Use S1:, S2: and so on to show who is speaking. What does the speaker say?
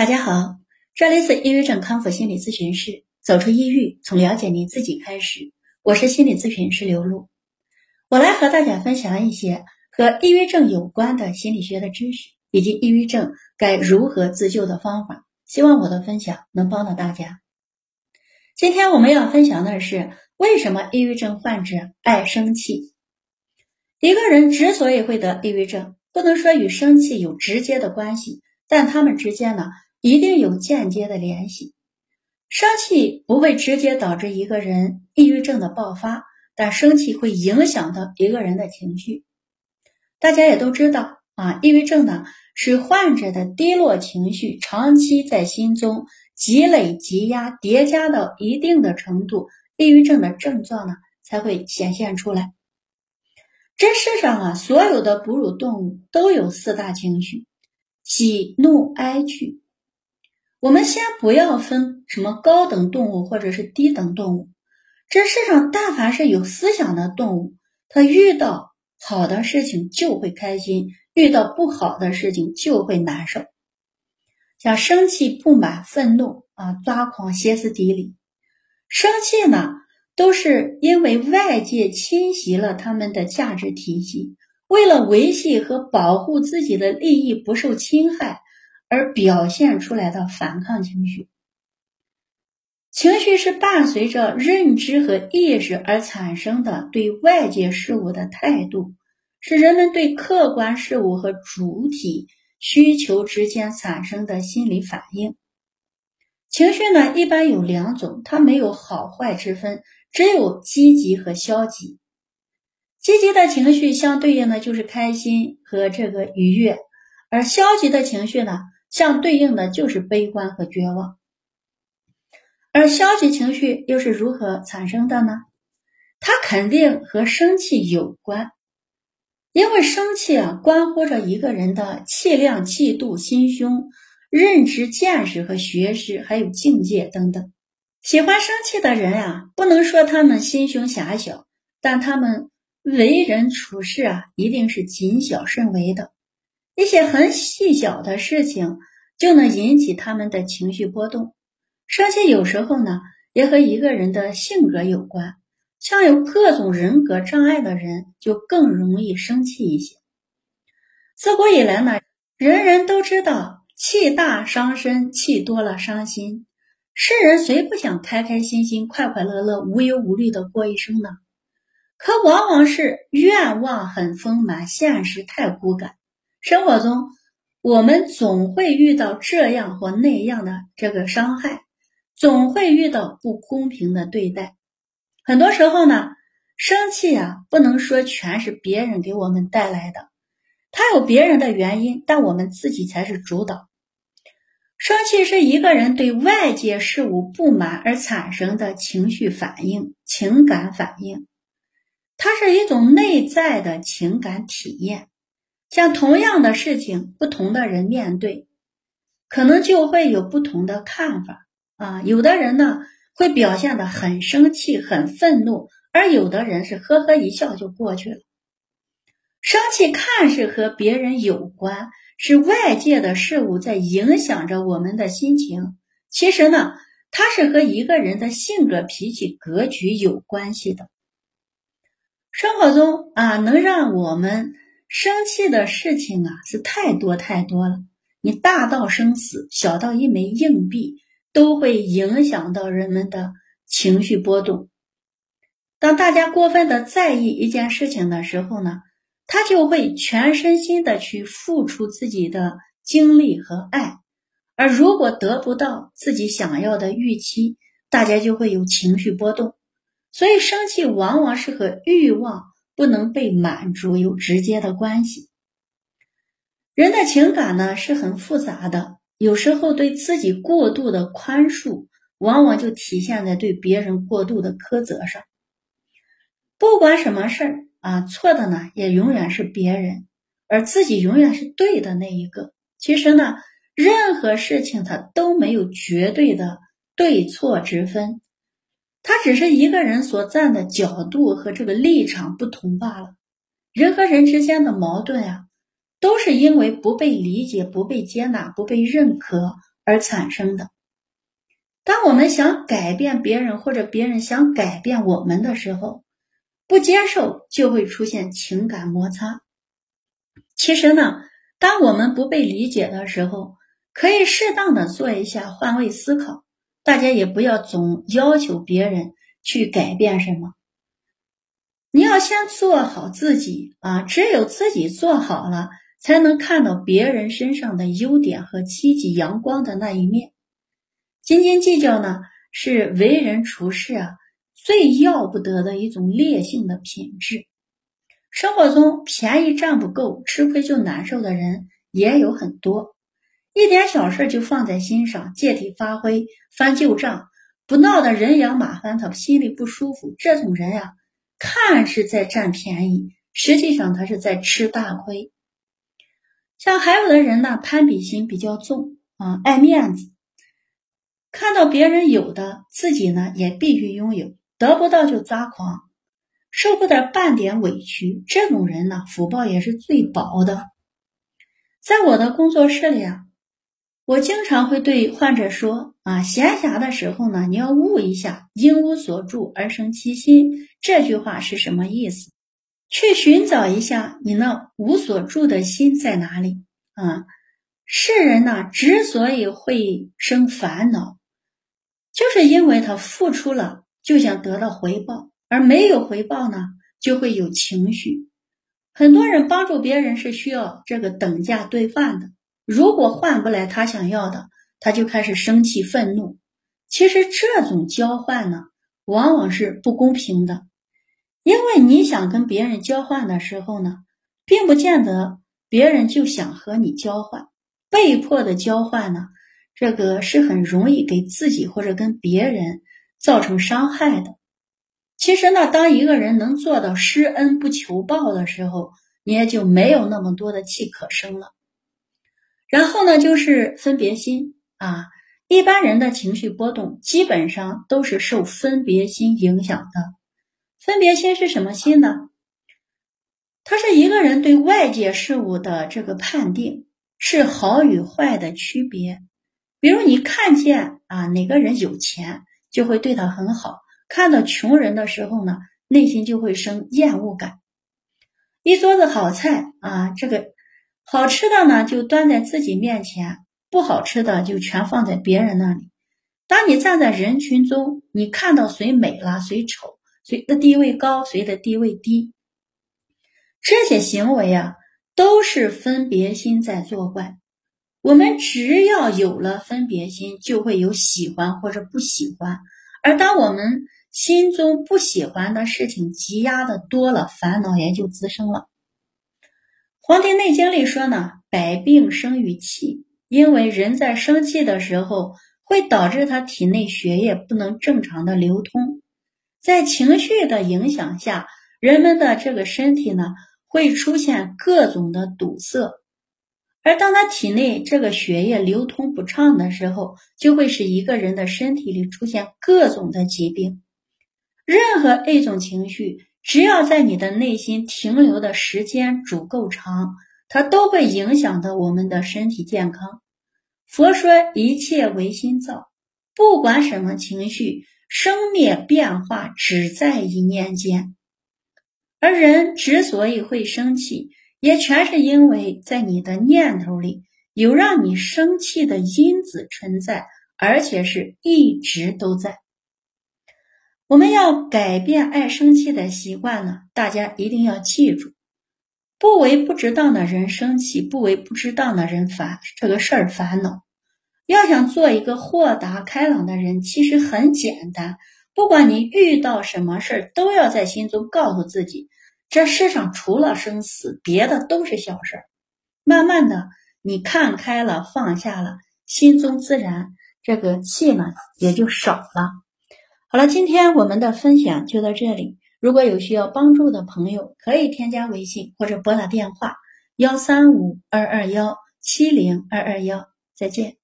S1: 大家好，这里是抑郁症康复心理咨询室，走出抑郁，从了解你自己开始。我是心理咨询师刘露，我来和大家分享一些和抑郁症有关的心理学的知识，以及抑郁症该如何自救的方法。希望我的分享能帮到大家。今天我们要分享的是为什么抑郁症患者爱生气。一个人之所以会得抑郁症，不能说与生气有直接的关系，但他们之间呢？一定有间接的联系。生气不会直接导致一个人抑郁症的爆发，但生气会影响到一个人的情绪。大家也都知道啊，抑郁症呢是患者的低落情绪长期在心中积累、积压、叠加到一定的程度，抑郁症的症状呢才会显现出来。这世上啊，所有的哺乳动物都有四大情绪：喜怒哀惧。我们先不要分什么高等动物或者是低等动物，这世上但凡是有思想的动物，它遇到好的事情就会开心，遇到不好的事情就会难受。像生气、不满、愤怒啊、抓狂、歇斯底里，生气呢，都是因为外界侵袭了他们的价值体系，为了维系和保护自己的利益不受侵害。而表现出来的反抗情绪，情绪是伴随着认知和意识而产生的对外界事物的态度，是人们对客观事物和主体需求之间产生的心理反应。情绪呢，一般有两种，它没有好坏之分，只有积极和消极。积极的情绪相对应的就是开心和这个愉悦，而消极的情绪呢？相对应的就是悲观和绝望，而消极情绪又是如何产生的呢？它肯定和生气有关，因为生气啊，关乎着一个人的气量、气度、心胸、认知、见识和学识，还有境界等等。喜欢生气的人啊，不能说他们心胸狭小，但他们为人处事啊，一定是谨小慎微的。一些很细小的事情就能引起他们的情绪波动。生气有时候呢，也和一个人的性格有关。像有各种人格障碍的人，就更容易生气一些。自古以来呢，人人都知道气大伤身，气多了伤心。世人谁不想开开心心、快快乐乐、无忧无虑的过一生呢？可往往是愿望很丰满，现实太骨感。生活中，我们总会遇到这样或那样的这个伤害，总会遇到不公平的对待。很多时候呢，生气啊，不能说全是别人给我们带来的，他有别人的原因，但我们自己才是主导。生气是一个人对外界事物不满而产生的情绪反应、情感反应，它是一种内在的情感体验。像同样的事情，不同的人面对，可能就会有不同的看法啊。有的人呢会表现的很生气、很愤怒，而有的人是呵呵一笑就过去了。生气看似和别人有关，是外界的事物在影响着我们的心情。其实呢，它是和一个人的性格、脾气、格局有关系的。生活中啊，能让我们。生气的事情啊是太多太多了，你大到生死，小到一枚硬币，都会影响到人们的情绪波动。当大家过分的在意一件事情的时候呢，他就会全身心的去付出自己的精力和爱，而如果得不到自己想要的预期，大家就会有情绪波动。所以生气往往是和欲望。不能被满足有直接的关系。人的情感呢是很复杂的，有时候对自己过度的宽恕，往往就体现在对别人过度的苛责上。不管什么事儿啊，错的呢也永远是别人，而自己永远是对的那一个。其实呢，任何事情它都没有绝对的对错之分。他只是一个人所站的角度和这个立场不同罢了。人和人之间的矛盾啊，都是因为不被理解、不被接纳、不被认可而产生的。当我们想改变别人，或者别人想改变我们的时候，不接受就会出现情感摩擦。其实呢，当我们不被理解的时候，可以适当的做一下换位思考。大家也不要总要求别人去改变什么，你要先做好自己啊！只有自己做好了，才能看到别人身上的优点和积极阳光的那一面。斤斤计较呢，是为人处事啊最要不得的一种劣性的品质。生活中便宜占不够，吃亏就难受的人也有很多。一点小事就放在心上，借题发挥，翻旧账，不闹得人仰马翻，他心里不舒服。这种人呀，看是在占便宜，实际上他是在吃大亏。像还有的人呢，攀比心比较重啊，爱面子，看到别人有的，自己呢也必须拥有，得不到就抓狂，受不得半点委屈。这种人呢，福报也是最薄的。在我的工作室里啊。我经常会对患者说：“啊，闲暇的时候呢，你要悟一下‘应无所住而生其心’这句话是什么意思？去寻找一下你那无所住的心在哪里啊？世人呢，之所以会生烦恼，就是因为他付出了就想得到回报，而没有回报呢，就会有情绪。很多人帮助别人是需要这个等价兑换的。”如果换不来他想要的，他就开始生气愤怒。其实这种交换呢，往往是不公平的，因为你想跟别人交换的时候呢，并不见得别人就想和你交换。被迫的交换呢，这个是很容易给自己或者跟别人造成伤害的。其实呢，当一个人能做到施恩不求报的时候，你也就没有那么多的气可生了。然后呢，就是分别心啊。一般人的情绪波动基本上都是受分别心影响的。分别心是什么心呢？它是一个人对外界事物的这个判定，是好与坏的区别。比如你看见啊哪个人有钱，就会对他很好；看到穷人的时候呢，内心就会生厌恶感。一桌子好菜啊，这个。好吃的呢，就端在自己面前；不好吃的就全放在别人那里。当你站在人群中，你看到谁美了，谁丑，谁的地位高，谁的地位低，这些行为啊，都是分别心在作怪。我们只要有了分别心，就会有喜欢或者不喜欢。而当我们心中不喜欢的事情积压的多了，烦恼也就滋生了。《黄帝内经》里说呢，百病生于气，因为人在生气的时候，会导致他体内血液不能正常的流通，在情绪的影响下，人们的这个身体呢，会出现各种的堵塞，而当他体内这个血液流通不畅的时候，就会使一个人的身体里出现各种的疾病。任何一种情绪。只要在你的内心停留的时间足够长，它都会影响到我们的身体健康。佛说一切唯心造，不管什么情绪，生灭变化只在一念间。而人之所以会生气，也全是因为在你的念头里有让你生气的因子存在，而且是一直都在。我们要改变爱生气的习惯呢，大家一定要记住，不为不值当的人生气，不为不值当的人烦这个事儿烦恼。要想做一个豁达开朗的人，其实很简单。不管你遇到什么事儿，都要在心中告诉自己，这世上除了生死，别的都是小事儿。慢慢的，你看开了，放下了，心中自然这个气呢也就少了。好了，今天我们的分享就到这里。如果有需要帮助的朋友，可以添加微信或者拨打电话幺三五二二幺七零二二幺。再见。